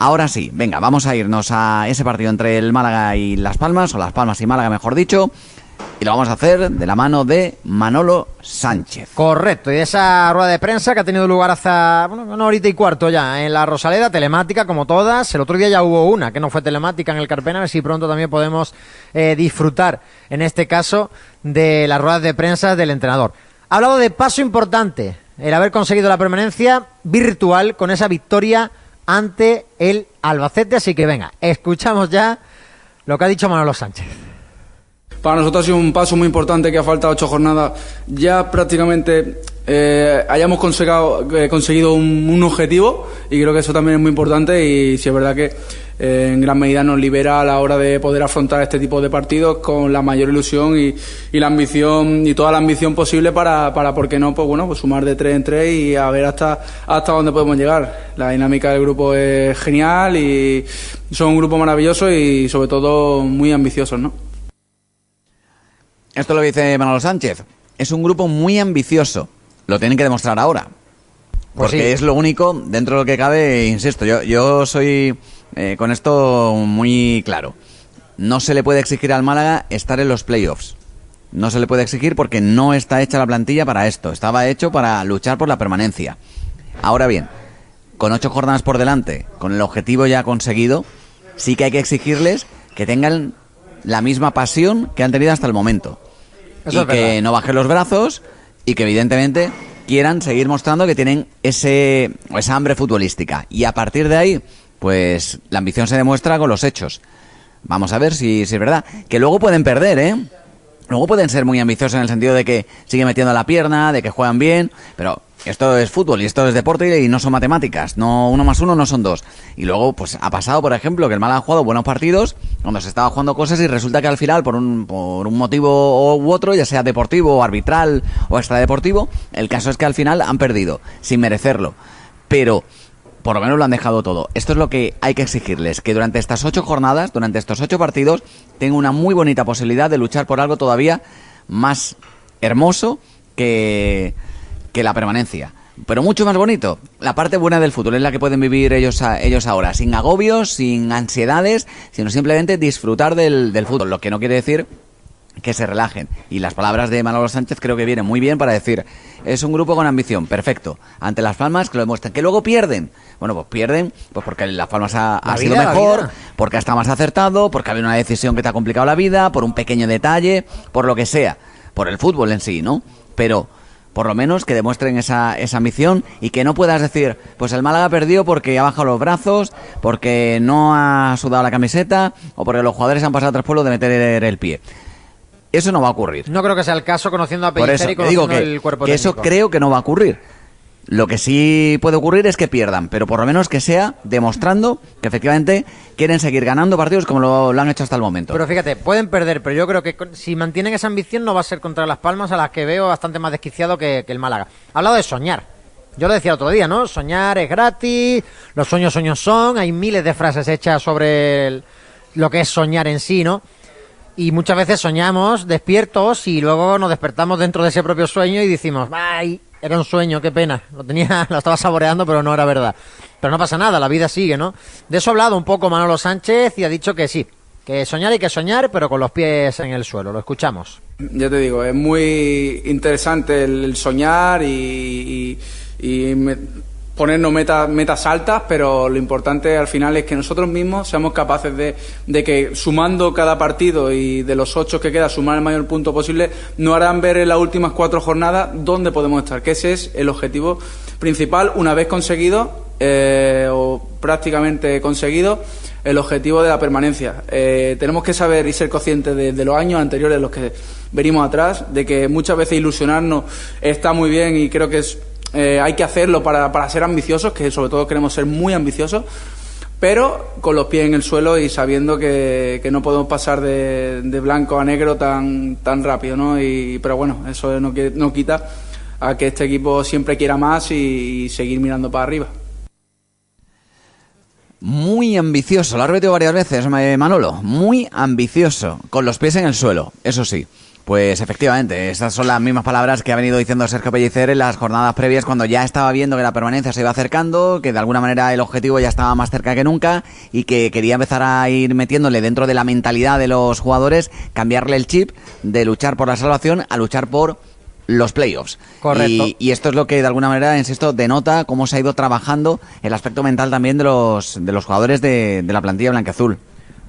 Ahora sí, venga, vamos a irnos a ese partido entre el Málaga y Las Palmas, o Las Palmas y Málaga, mejor dicho. Y lo vamos a hacer de la mano de Manolo Sánchez. Correcto, y esa rueda de prensa que ha tenido lugar hace bueno, una horita y cuarto ya en la Rosaleda, telemática como todas. El otro día ya hubo una que no fue telemática en el Carpena, a ver si pronto también podemos eh, disfrutar, en este caso, de las ruedas de prensa del entrenador. Ha hablado de paso importante, el haber conseguido la permanencia virtual con esa victoria ante el Albacete. Así que venga, escuchamos ya lo que ha dicho Manolo Sánchez. Para nosotros ha sido un paso muy importante que ha faltado ocho jornadas. Ya prácticamente eh, hayamos conseguido, eh, conseguido un, objetivo y creo que eso también es muy importante y si es verdad que en gran medida nos libera a la hora de poder afrontar este tipo de partidos con la mayor ilusión y, y la ambición y toda la ambición posible para, para ¿por qué no? Pues bueno, pues sumar de tres en tres y a ver hasta, hasta dónde podemos llegar. La dinámica del grupo es genial y son un grupo maravilloso y sobre todo muy ambiciosos, ¿no? Esto lo dice Manolo Sánchez. Es un grupo muy ambicioso. Lo tienen que demostrar ahora. Pues porque es lo único, dentro de lo que cabe, insisto, yo, yo soy eh, con esto muy claro. No se le puede exigir al Málaga estar en los playoffs. No se le puede exigir porque no está hecha la plantilla para esto. Estaba hecho para luchar por la permanencia. Ahora bien, con ocho jornadas por delante, con el objetivo ya conseguido, sí que hay que exigirles que tengan la misma pasión que han tenido hasta el momento y que no bajen los brazos y que evidentemente quieran seguir mostrando que tienen ese, esa hambre futbolística. Y a partir de ahí, pues la ambición se demuestra con los hechos. Vamos a ver si, si es verdad. Que luego pueden perder, ¿eh? Luego pueden ser muy ambiciosos en el sentido de que siguen metiendo la pierna, de que juegan bien, pero esto es fútbol y esto es deporte y no son matemáticas. No uno más uno no son dos. Y luego, pues ha pasado, por ejemplo, que el Málaga ha jugado buenos partidos cuando se estaba jugando cosas y resulta que al final, por un, por un motivo u otro, ya sea deportivo, arbitral o extradeportivo, el caso es que al final han perdido, sin merecerlo. Pero por lo menos lo han dejado todo. Esto es lo que hay que exigirles, que durante estas ocho jornadas, durante estos ocho partidos, tengan una muy bonita posibilidad de luchar por algo todavía más hermoso que, que la permanencia. Pero mucho más bonito. La parte buena del fútbol es la que pueden vivir ellos, ellos ahora, sin agobios, sin ansiedades, sino simplemente disfrutar del, del fútbol. Lo que no quiere decir que se relajen. Y las palabras de Manolo Sánchez creo que vienen muy bien para decir, es un grupo con ambición, perfecto. Ante Las Palmas que lo demuestran, que luego pierden. Bueno, pues pierden pues porque Las Palmas ha, sido mejor, porque está más acertado, porque ha habido una decisión que te ha complicado la vida, por un pequeño detalle, por lo que sea, por el fútbol en sí, ¿no? Pero por lo menos que demuestren esa, esa ambición y que no puedas decir, pues el Málaga perdió porque ha bajado los brazos, porque no ha sudado la camiseta o porque los jugadores han pasado tras pueblo de meter el pie. Eso no va a ocurrir. No creo que sea el caso conociendo a Pellicer y conociendo que, el cuerpo que eso creo que no va a ocurrir. Lo que sí puede ocurrir es que pierdan, pero por lo menos que sea demostrando que efectivamente quieren seguir ganando partidos como lo, han hecho hasta el momento. Pero fíjate, pueden perder, pero yo creo que si mantienen esa ambición no va a ser contra las Palmas, a las que veo bastante más desquiciado que, el Málaga. Ha hablado de soñar. Yo lo decía otro día, ¿no? Soñar es gratis, los sueños sueños son, hay miles de frases hechas sobre lo que es soñar en sí, ¿no? y muchas veces soñamos despiertos y luego nos despertamos dentro de ese propio sueño y decimos, ¡ay! Era un sueño, qué pena. Lo tenía, lo estaba saboreando, pero no era verdad. Pero no pasa nada, la vida sigue, ¿no? De eso ha hablado un poco Manolo Sánchez y ha dicho que sí, que soñar hay que soñar, pero con los pies en el suelo. Lo escuchamos. Ya te digo, es muy interesante el, soñar y, y, ponernos metas, metas altas, pero lo importante al final es que nosotros mismos seamos capaces de, de, que sumando cada partido y de los ocho que queda, sumar el mayor punto posible, nos harán ver en las últimas cuatro jornadas dónde podemos estar, que ese es el objetivo principal una vez conseguido eh, o prácticamente conseguido el objetivo de la permanencia. Eh, tenemos que saber y ser conscientes de, de los años anteriores, los que venimos atrás, de que muchas veces ilusionarnos está muy bien y creo que es eh, hay que hacerlo para, para ser ambiciosos, que sobre todo queremos ser muy ambiciosos, pero con los pies en el suelo y sabiendo que, no podemos pasar de, blanco a negro tan, tan rápido, ¿no? Y, pero bueno, eso no, no quita a que este equipo siempre quiera más y, seguir mirando para arriba. Muy ambicioso, lo ha repetido varias veces Manolo, muy ambicioso, con los pies en el suelo, eso sí Pues efectivamente, esas son las mismas palabras que ha venido diciendo Sergio Pellicer en las jornadas previas cuando ya estaba viendo que la permanencia se iba acercando, que de alguna manera el objetivo ya estaba más cerca que nunca y que quería empezar a ir metiéndole dentro de la mentalidad de los jugadores, cambiarle el chip de luchar por la salvación a luchar por los playoffs. Correcto. Y, esto es lo que de alguna manera, insisto, denota cómo se ha ido trabajando el aspecto mental también de los, de los jugadores de, de la plantilla blanqueazul.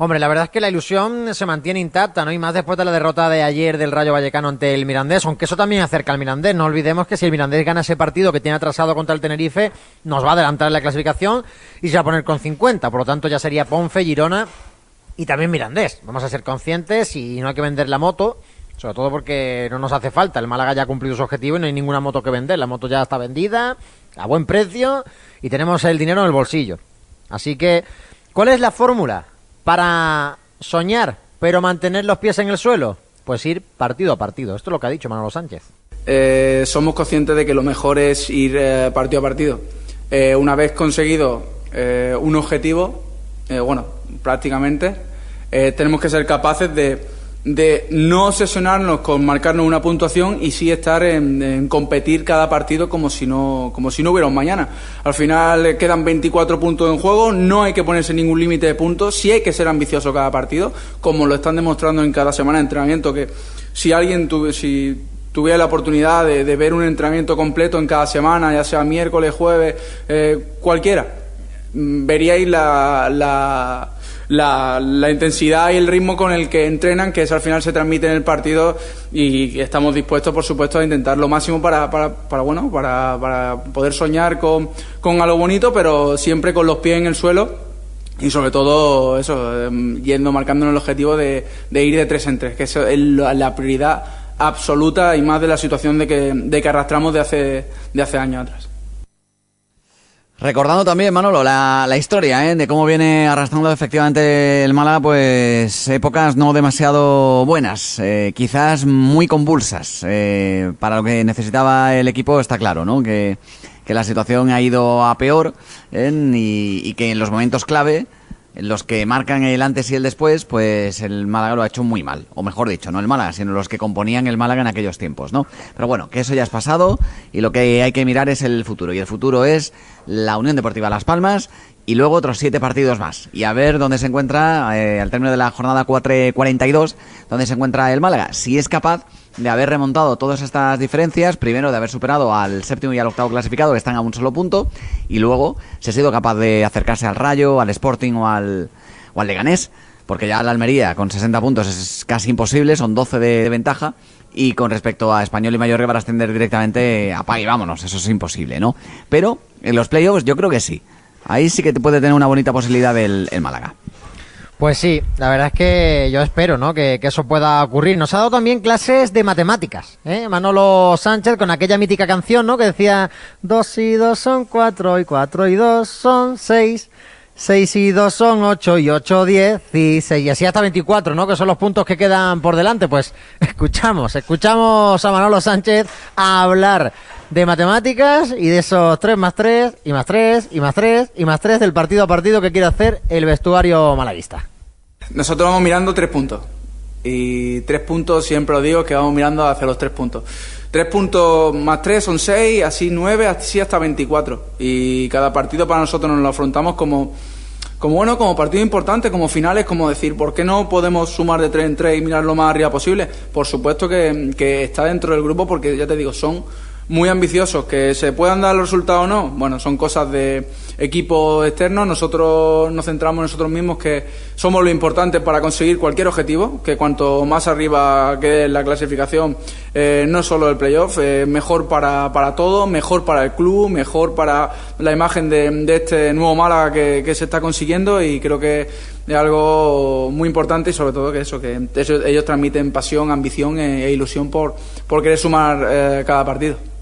Hombre, la verdad es que la ilusión se mantiene intacta, ¿no? Y más después de la derrota de ayer del Rayo Vallecano ante el Mirandés, aunque eso también acerca al Mirandés. No olvidemos que si el Mirandés gana ese partido que tiene atrasado contra el Tenerife, nos va a adelantar la clasificación y se va a poner con 50. Por lo tanto, ya sería Ponfe, Girona y también Mirandés. Vamos a ser conscientes y no hay que vender la moto, sobre todo porque no nos hace falta. El Málaga ya ha cumplido su objetivo y no hay ninguna moto que vender. La moto ya está vendida a buen precio y tenemos el dinero en el bolsillo. Así que, ¿cuál es la fórmula para soñar, pero mantener los pies en el suelo? Pues ir partido a partido. Esto es lo que ha dicho Manolo Sánchez. Eh, somos conscientes de que lo mejor es ir eh, partido a partido. Eh, una vez conseguido eh, un objetivo, bueno, prácticamente, tenemos que ser capaces de, de no obsesionarnos con marcarnos una puntuación y sí estar en, competir cada partido como si no como si no hubiera un mañana. Al final eh, quedan 24 puntos en juego, no hay que ponerse ningún límite de puntos, sí hay que ser ambicioso cada partido, como lo están demostrando en cada semana de entrenamiento, que si alguien tuve, si tuviera la oportunidad de, de ver un entrenamiento completo en cada semana, ya sea miércoles, jueves, eh, cualquiera, mm, veríais la, la, la, la intensidad y el ritmo con el que entrenan, que eso al final se transmite en el partido y estamos dispuestos, por supuesto, a intentar lo máximo para, para, para bueno, para, para poder soñar con, con algo bonito, pero siempre con los pies en el suelo y sobre todo eso, eh, yendo marcándonos el objetivo de, ir de tres en tres, que es la prioridad absoluta y más de la situación de que, de que arrastramos de hace, de hace años atrás. Recordando también, Manolo, la, la historia ¿eh? de cómo viene arrastrando efectivamente el Málaga, pues épocas no demasiado buenas, eh, quizás muy convulsas. Eh, para lo que necesitaba el equipo está claro, ¿no? Que, que la situación ha ido a peor ¿eh? y, que en los momentos clave, los que marcan el antes y el después, pues el Málaga lo ha hecho muy mal. O mejor dicho, no el Málaga, sino los que componían el Málaga en aquellos tiempos, ¿no? Pero bueno, que eso ya es pasado y lo que hay que mirar es el futuro. Y el futuro es la Unión Deportiva Las Palmas y luego otros siete partidos más. Y a ver dónde se encuentra, eh, al término de la jornada 4-42, dónde se encuentra el Málaga. Si es capaz de haber remontado todas estas diferencias, primero de haber superado al séptimo y al octavo clasificado, que están a un solo punto, y luego si ha sido capaz de acercarse al Rayo, al Sporting o al, o al Leganés, porque ya la Almería con 60 puntos es casi imposible, son 12 de, ventaja, y con respecto a Español y Mallorca para ascender directamente a y vámonos, eso es imposible, ¿no? Pero en los playoffs yo creo que sí. Ahí sí que te puede tener una bonita posibilidad el Málaga. Pues sí, la verdad es que yo espero, ¿no? Que, que eso pueda ocurrir. Nos ha dado también clases de matemáticas, ¿eh? Manolo Sánchez con aquella mítica canción, ¿no? Que decía dos y dos son cuatro y cuatro y dos son seis. Seis y dos son ocho y ocho diez y seis y así hasta 24, ¿no? Que son los puntos que quedan por delante. Pues escuchamos, escuchamos a Manolo Sánchez hablar de matemáticas y de esos tres más tres y más tres y más tres y más tres del partido a partido que quiere hacer el vestuario malaguista. Nosotros vamos mirando tres puntos. Y tres puntos, siempre os digo que vamos mirando hacia los tres puntos. Tres puntos más tres son seis, así nueve, así hasta 24. Y cada partido para nosotros nos lo afrontamos como, como bueno, como partido importante, como finales, como decir, ¿por qué no podemos sumar de tres en tres y mirar lo más arriba posible? Por supuesto que está dentro del grupo porque ya te digo, son muy ambiciosos. Que se puedan dar los resultados o no, bueno, son cosas de equipos externos. Nosotros nos centramos en nosotros mismos que somos lo importante para conseguir cualquier objetivo, que cuanto más arriba quede la clasificación, eh, no solo el playoff, eh, mejor para, para todos, mejor para el club, mejor para la imagen de, este nuevo Málaga que, se está consiguiendo y creo que es algo muy importante y sobre todo que eso, que ellos, transmiten pasión, ambición e, e ilusión por, por querer sumar eh, cada partido.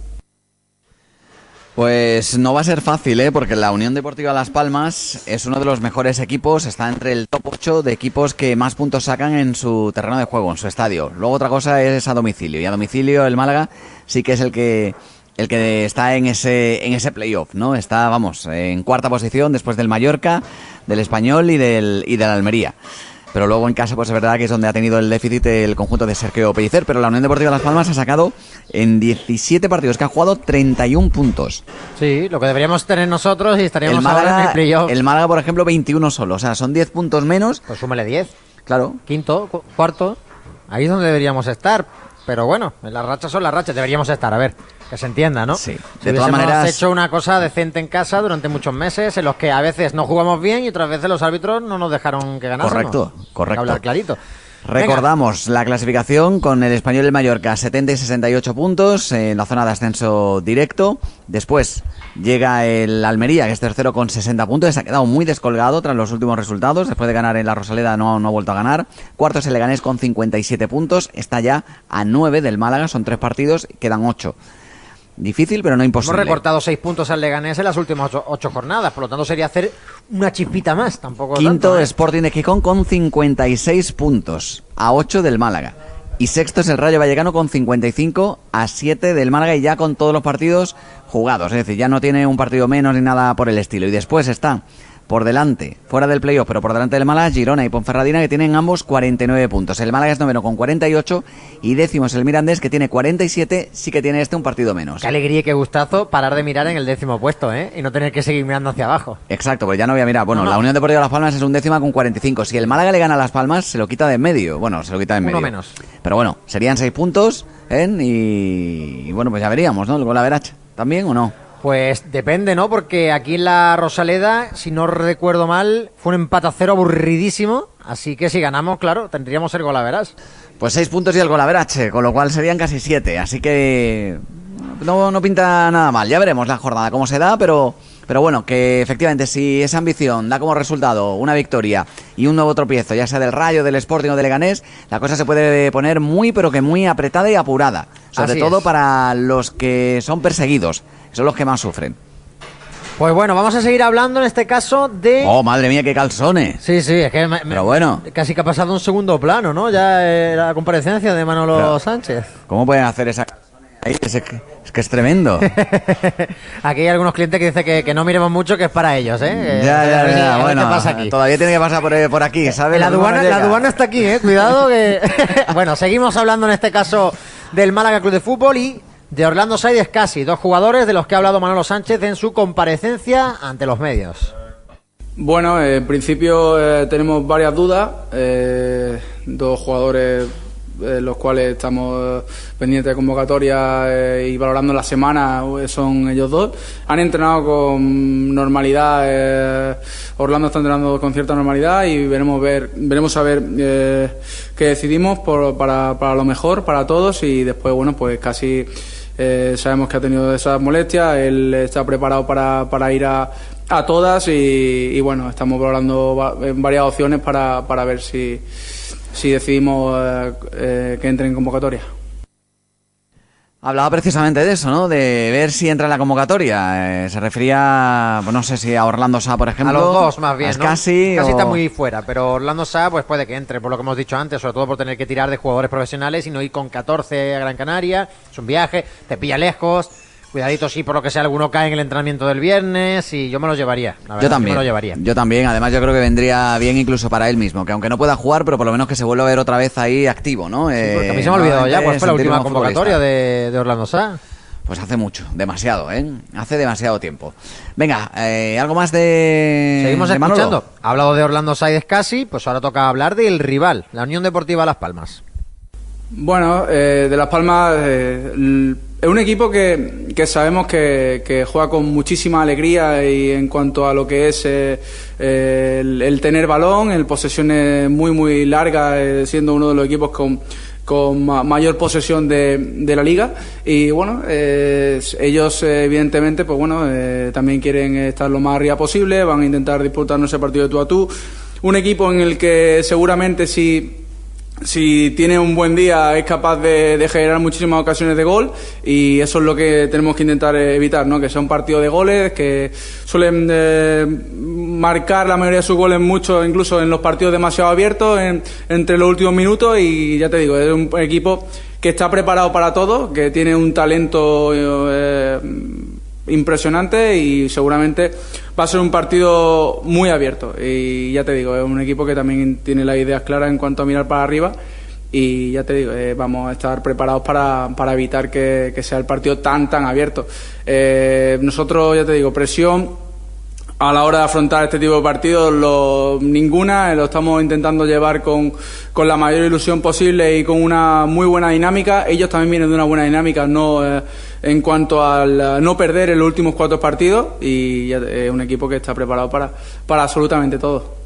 Pues no va a ser fácil, ¿eh? porque la Unión Deportiva Las Palmas es uno de los mejores equipos, está entre el top 8 de equipos que más puntos sacan en su terreno de juego, en su estadio. Luego otra cosa es a domicilio, y a domicilio el Málaga sí que es el que el que está en ese en ese playoff, ¿no? Está, vamos, en cuarta posición después del Mallorca, del Español y del y del Almería. Pero luego en casa pues es verdad que es donde ha tenido el déficit el conjunto de Sergio Pellicer, pero la Unión Deportiva Las Palmas ha sacado en 17 partidos que ha jugado 31 puntos. Sí, lo que deberíamos tener nosotros y estaríamos el Málaga, ahora en el playoff. El Málaga, por ejemplo, 21 solo, o sea, son 10 puntos menos. Pues súmale 10. Claro. Quinto, cu- cuarto. Ahí es donde deberíamos estar. Pero bueno, las rachas son las rachas, deberíamos estar, a ver, que se entienda, ¿no? Sí. Si De todas maneras- hecho una cosa decente en casa durante muchos meses, en los que a veces no jugamos bien y otras veces los árbitros no nos dejaron que ganásemos. Correcto, correcto. hablar clarito. Venga. Recordamos la clasificación con el español el Mallorca, 70 y 68 puntos en la zona de ascenso directo. Después llega el Almería, que es tercero con 60 puntos. Se ha quedado muy descolgado tras los últimos resultados. Después de ganar en la Rosaleda no, no ha vuelto a ganar. Cuarto es el Leganés con 57 puntos. Está ya a 9 del Málaga. Son tres partidos, quedan 8. Difícil, pero no Hemos imposible. recortado seis puntos al Leganés en las últimas ocho, ocho jornadas, por lo tanto sería hacer una chispita más, tampoco Quinto, tanto, ¿eh? Sporting de Gijón con 56 puntos, a 8 del Málaga. Y sexto es el Rayo Vallecano con 55 a 7 del Málaga y ya con todos los partidos jugados. Es decir, ya no tiene un partido menos ni nada por el estilo. Y después está por delante, fuera del playoff, pero por delante del Málaga, Girona y Ponferradina que tienen ambos 49 puntos. El Málaga es noveno con 48 y décimo es el Mirandés que tiene 47, sí que tiene este un partido menos. Qué alegría y qué gustazo parar de mirar en el décimo puesto, ¿eh? Y no tener que seguir mirando hacia abajo. Exacto, pues ya no voy a mirar. Bueno, No, no. la Unión Deportiva Las Palmas es un décima con 45. Si el Málaga le gana a Las Palmas, se lo quita de en medio. Bueno, se lo quita de en Uno medio. menos. Pero bueno, serían seis puntos, ¿eh? Y, y bueno, pues ya veríamos, ¿no? El gol a Verach. ¿También o no? Pues depende, ¿no? Porque aquí en la Rosaleda, si no recuerdo mal, fue un empate a cero aburridísimo. Así que si ganamos, claro, tendríamos el gol a verás. Pues seis puntos y el gol a Verach, con lo cual serían casi siete. Así que no, no pinta nada mal. Ya veremos la jornada cómo se da, pero, pero bueno, que efectivamente si esa ambición da como resultado una victoria y un nuevo tropiezo, ya sea del Rayo, del Sporting o del Leganés, la cosa se puede poner muy, pero que muy apretada y apurada. Sobre Así todo es. para los que son perseguidos, son los que más sufren. Pues bueno, vamos a seguir hablando en este caso de... Oh, madre mía, qué calzones. Sí, sí, es que me- Pero bueno. casi que ha pasado un segundo plano, ¿no? Ya eh, la comparecencia de Manolo Pero- Sánchez. ¿Cómo pueden hacer esa... Ahí, Es, es que es tremendo. Aquí hay algunos clientes que dicen que, que no miremos mucho, que es para ellos, ¿eh? Eh, Ya, ya, ya. Bueno, ¿Qué pasa aquí? todavía tiene que pasar por, por aquí, ¿sabes? La aduana, la aduana está aquí, eh. Cuidado que. bueno, seguimos hablando en este caso del Málaga Club de Fútbol y de Orlando Saides casi, dos jugadores de los que ha hablado Manolo Sánchez en su comparecencia ante los medios. Bueno, en principio eh, tenemos varias dudas. eh, dos jugadores eh, los cuales estamos eh, pendientes de convocatoria eh, y valorando la semana son ellos dos. Han entrenado con normalidad. Orlando está entrenando con cierta normalidad y veremos ver veremos a ver qué decidimos por- para, para lo mejor para todos y después bueno pues casi eh, sabemos que ha tenido esas molestias, él está preparado para, para ir a, a todas y, y bueno, estamos valorando varias opciones para, para ver si, si decidimos eh, eh, que entre en convocatoria. Hablaba precisamente de eso, ¿no? De ver si entra en la convocatoria. Eh, se refería, pues no sé si a Orlando Sá, por ejemplo. a los dos, más bien. a ¿no? Casi o- está muy fuera, pero Orlando Sá pues puede que entre, por lo que hemos dicho antes, sobre todo por tener que tirar de jugadores profesionales y no ir con 14 a Gran Canaria. Es un viaje, te pilla lejos. Cuidadito si por lo que sea alguno cae en el entrenamiento del viernes y yo me lo llevaría. la verdad, Yo también. me lo llevaría. Yo también. Además, yo creo que vendría bien incluso para él mismo. Que aunque no pueda jugar, pero por lo menos que se vuelva a ver otra vez ahí activo, ¿no? Sí, porque a mí se me ha olvidado ya cuál fue la última convocatoria de, de Orlando Sá. Pues hace mucho, demasiado, ¿eh? Hace demasiado tiempo. Venga, eh, ¿algo más de. Seguimos de Manolo? escuchando. Ha hablado de Orlando Saides casi, pues ahora toca hablar del rival, la Unión Deportiva Las Palmas. Bueno, eh, de Las Palmas eh, es un equipo que, que sabemos que, que juega con muchísima alegría y en cuanto a lo que es eh, eh, el, tener balón, el posesiones muy muy largas, eh, siendo uno de los equipos con, con ma- mayor posesión de, de la liga. Y bueno, eh, ellos evidentemente pues bueno eh, también quieren estar lo más arriba posible, van a intentar disputarnos ese partido de tú a tú, un equipo en el que seguramente si si tiene un buen día es capaz de, de generar muchísimas ocasiones de gol y eso es lo que tenemos que intentar evitar, ¿no? que sea un partido de goles, que suelen eh, marcar la mayoría de sus goles mucho, incluso en los partidos demasiado abiertos, en- entre los últimos minutos y ya te digo, es un equipo que está preparado para todo, que tiene un talento eh, impresionante y seguramente va a ser un partido muy abierto. Y ya te digo, es un equipo que también tiene las ideas claras en cuanto a mirar para arriba. Y ya te digo, eh, vamos a estar preparados para, para evitar que, que, sea el partido tan, tan abierto. Eh, nosotros, ya te digo, presión a la hora de afrontar este tipo de partidos, ninguna, lo estamos intentando llevar con, con, la mayor ilusión posible y con una muy buena dinámica. Ellos también vienen de una buena dinámica, no eh, en cuanto al no perder en los últimos cuatro partidos y es un equipo que está preparado para, para absolutamente todo.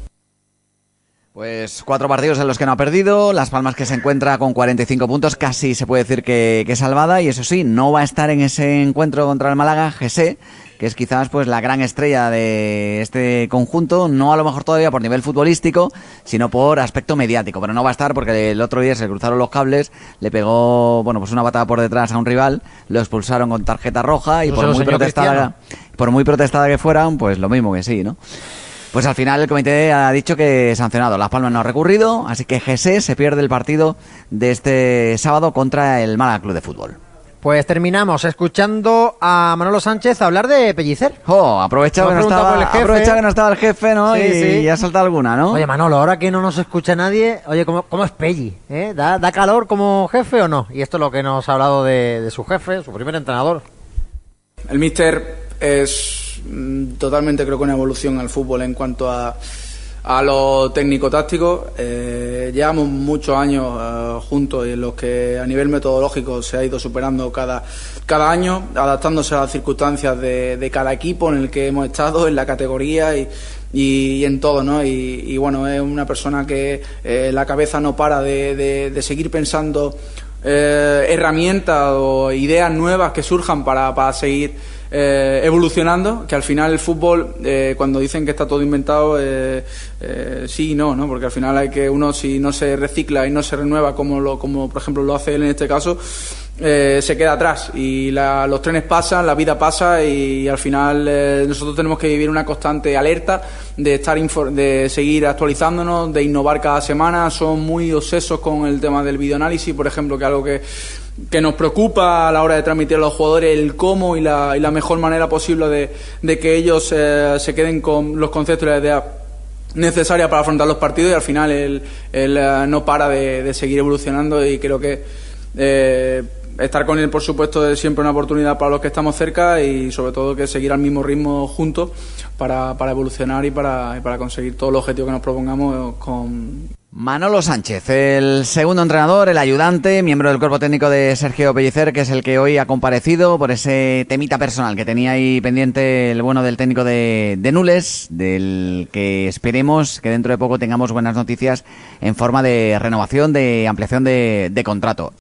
Pues cuatro partidos en los que no ha perdido, Las Palmas que se encuentra con 45 puntos, casi se puede decir que, que salvada, y eso sí, no va a estar en ese encuentro contra el Málaga, Gese, que es quizás pues la gran estrella de este conjunto, no a lo mejor todavía por nivel futbolístico, sino por aspecto mediático, pero no va a estar porque el otro día se cruzaron los cables, le pegó, bueno, pues una patada por detrás a un rival, lo expulsaron con tarjeta roja y por muy protestada, por muy protestada que fueran, pues lo mismo que sí, ¿no? Pues al final el comité ha dicho que sancionado. Las Palmas no ha recurrido, así que GC se pierde el partido de este sábado contra el Málaga Club de Fútbol. Pues terminamos escuchando a Manolo Sánchez hablar de Pellicer. Oh, aprovecha que, no estaba, aprovecha que no estaba el jefe, ¿no? y, sí. ha saltado alguna, ¿no? Oye, Manolo, ahora que no nos escucha nadie, oye, ¿cómo, cómo es Pelli? ¿Eh? ¿Da, ¿Da, calor como jefe o no? Y esto es lo que nos ha hablado de, de su jefe, su primer entrenador. El míster es Mm, totalmente creo que una evolución al fútbol en cuanto a, a lo técnico-táctico. Eh, llevamos muchos años eh, juntos y en los que a nivel metodológico se ha ido superando cada, cada año, adaptándose a las circunstancias de, de cada equipo en el que hemos estado, en la categoría y, y, en todo, ¿no? Y, bueno, es una persona que eh, la cabeza no para de, de, de seguir pensando eh, herramientas o ideas nuevas que surjan para, para seguir eh, evolucionando, que al final el fútbol, eh, cuando dicen que está todo inventado, eh, eh, sí y no, ¿no? Porque al final hay que uno, si no se recicla y no se renueva como, lo, como por ejemplo lo hace él en este caso, eh, se queda atrás y la, los trenes pasan, la vida pasa y, al final nosotros tenemos que vivir una constante alerta de estar de seguir actualizándonos, de innovar cada semana. Son muy obsesos con el tema del videoanálisis, por ejemplo, que algo que que nos preocupa a la hora de transmitir a los jugadores el cómo y la, y la mejor manera posible de, de que ellos eh, se queden con los conceptos y las ideas necesarias para afrontar los partidos y al final él, él uh, no para de, de, seguir evolucionando y creo que eh, estar con él por supuesto es siempre una oportunidad para los que estamos cerca y sobre todo que seguir al mismo ritmo juntos para, para evolucionar y para, y para conseguir todos los objetivos que nos propongamos con Manolo Sánchez, el segundo entrenador, el ayudante, miembro del cuerpo técnico de Sergio Pellicer, que es el que hoy ha comparecido por ese temita personal que tenía ahí pendiente el bueno del técnico de, de Nules, del que esperemos que dentro de poco tengamos buenas noticias en forma de renovación, de ampliación de, de contrato.